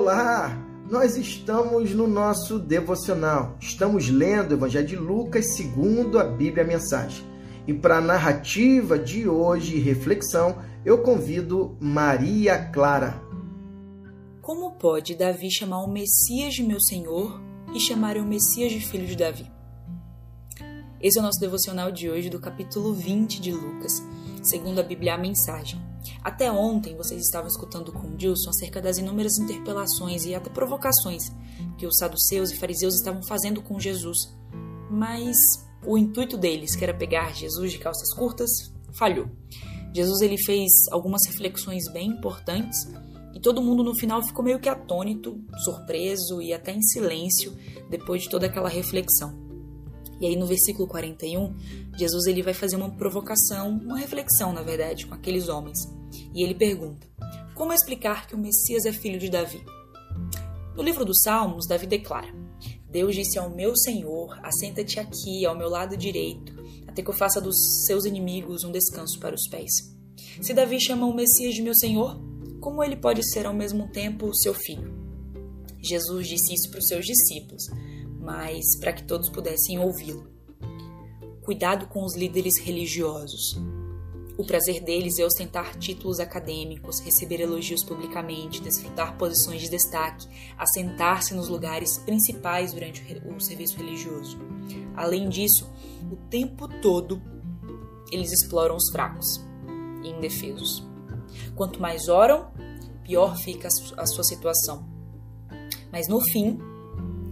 Olá! Nós estamos no nosso devocional. Estamos lendo o Evangelho de Lucas segundo a Bíblia a Mensagem. E para a narrativa de hoje e reflexão, eu convido Maria Clara. Como pode Davi chamar o Messias de meu Senhor e chamar o Messias de filho de Davi? Esse é o nosso devocional de hoje do capítulo 20 de Lucas, segundo a Bíblia a Mensagem. Até ontem vocês estavam escutando com Dilson acerca das inúmeras interpelações e até provocações que os saduceus e fariseus estavam fazendo com Jesus. Mas o intuito deles, que era pegar Jesus de calças curtas, falhou. Jesus ele fez algumas reflexões bem importantes e todo mundo no final ficou meio que atônito, surpreso e até em silêncio depois de toda aquela reflexão. E aí no versículo 41, Jesus ele vai fazer uma provocação, uma reflexão, na verdade, com aqueles homens. E ele pergunta: Como explicar que o Messias é filho de Davi? No livro dos Salmos, Davi declara: Deus disse ao meu Senhor: Assenta-te aqui, ao meu lado direito, até que eu faça dos seus inimigos um descanso para os pés. Se Davi chama o Messias de meu Senhor, como ele pode ser ao mesmo tempo seu filho? Jesus disse isso para os seus discípulos, mas para que todos pudessem ouvi-lo. Cuidado com os líderes religiosos. O prazer deles é ostentar títulos acadêmicos, receber elogios publicamente, desfrutar posições de destaque, assentar-se nos lugares principais durante o serviço religioso. Além disso, o tempo todo eles exploram os fracos e indefesos. Quanto mais oram, pior fica a sua situação. Mas no fim,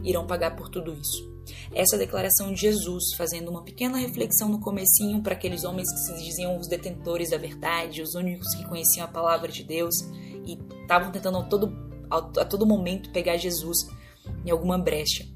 irão pagar por tudo isso. Essa é declaração de Jesus, fazendo uma pequena reflexão no comecinho para aqueles homens que se diziam os detentores da verdade, os únicos que conheciam a palavra de Deus e estavam tentando a todo, a todo momento pegar Jesus em alguma brecha.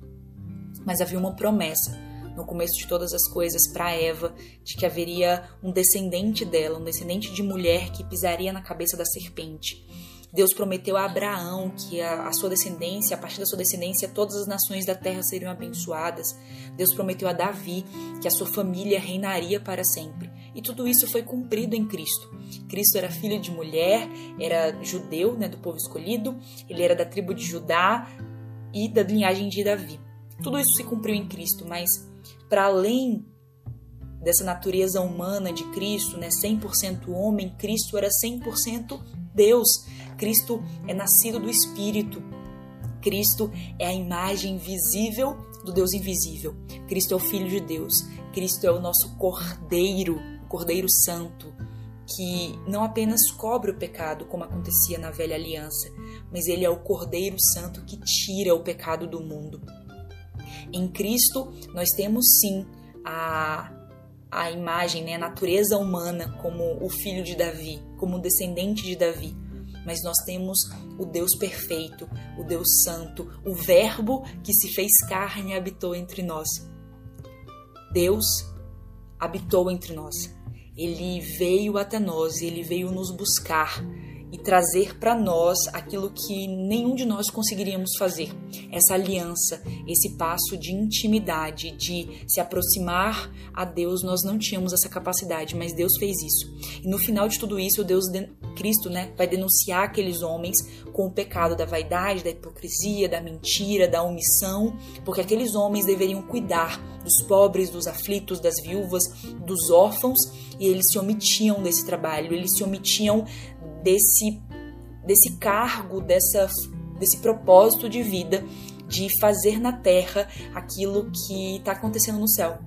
Mas havia uma promessa no começo de todas as coisas para Eva de que haveria um descendente dela, um descendente de mulher que pisaria na cabeça da serpente. Deus prometeu a Abraão que a, a, sua descendência, a partir da sua descendência, todas as nações da terra seriam abençoadas. Deus prometeu a Davi que a sua família reinaria para sempre. E tudo isso foi cumprido em Cristo. Cristo era filho de mulher, era judeu, né, do povo escolhido, ele era da tribo de Judá e da linhagem de Davi. Tudo isso se cumpriu em Cristo, mas para além dessa natureza humana de Cristo, né, 100% homem, Cristo era 100% Deus. Cristo é nascido do Espírito. Cristo é a imagem visível do Deus invisível. Cristo é o Filho de Deus. Cristo é o nosso Cordeiro, o Cordeiro Santo, que não apenas cobre o pecado, como acontecia na velha aliança, mas ele é o Cordeiro Santo que tira o pecado do mundo. Em Cristo, nós temos sim a, a imagem, né, a natureza humana como o filho de Davi, como descendente de Davi, mas nós temos o Deus perfeito, o Deus santo, o Verbo que se fez carne e habitou entre nós. Deus habitou entre nós. Ele veio até nós, ele veio nos buscar e trazer para nós aquilo que nenhum de nós conseguiríamos fazer. Essa aliança, esse passo de intimidade, de se aproximar a Deus, nós não tínhamos essa capacidade, mas Deus fez isso. E no final de tudo isso, Deus Cristo, né, vai denunciar aqueles homens com o pecado da vaidade, da hipocrisia, da mentira, da omissão, porque aqueles homens deveriam cuidar dos pobres, dos aflitos, das viúvas, dos órfãos, e eles se omitiam desse trabalho, eles se omitiam desse, desse cargo, dessa, desse propósito de vida de fazer na terra aquilo que está acontecendo no céu.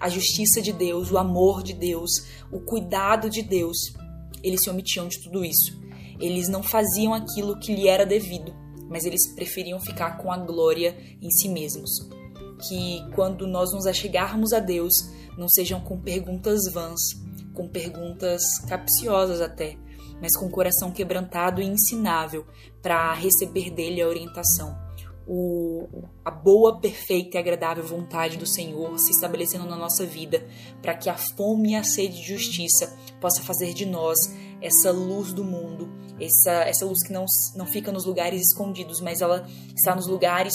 A justiça de Deus, o amor de Deus, o cuidado de Deus, eles se omitiam de tudo isso. Eles não faziam aquilo que lhe era devido, mas eles preferiam ficar com a glória em si mesmos. Que quando nós nos achegarmos a Deus, não sejam com perguntas vãs, com perguntas capciosas até, mas com o coração quebrantado e ensinável para receber dele a orientação. O, a boa, perfeita e agradável vontade do Senhor se estabelecendo na nossa vida, para que a fome e a sede de justiça possa fazer de nós essa luz do mundo, essa, essa luz que não, não fica nos lugares escondidos, mas ela está nos lugares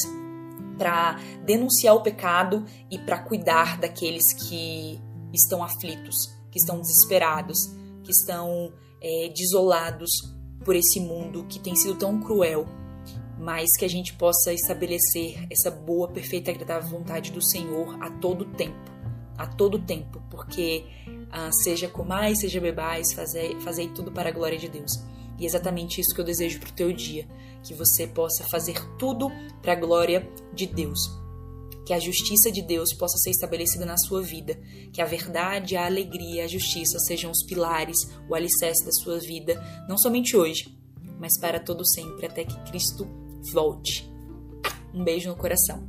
para denunciar o pecado e para cuidar daqueles que estão aflitos, que estão desesperados, que estão é, desolados por esse mundo que tem sido tão cruel. mas que a gente possa estabelecer essa boa, perfeita e agradável vontade do Senhor a todo tempo, a todo tempo, porque ah, seja comais, seja bebais, fazei, fazei tudo para a glória de Deus. E é exatamente isso que eu desejo para o teu dia, que você possa fazer tudo para a glória de Deus. Que a justiça de Deus possa ser estabelecida na sua vida, que a verdade, a alegria, a justiça sejam os pilares, o alicerce da sua vida, não somente hoje, mas para todo sempre, até que Cristo volte. Um beijo no coração.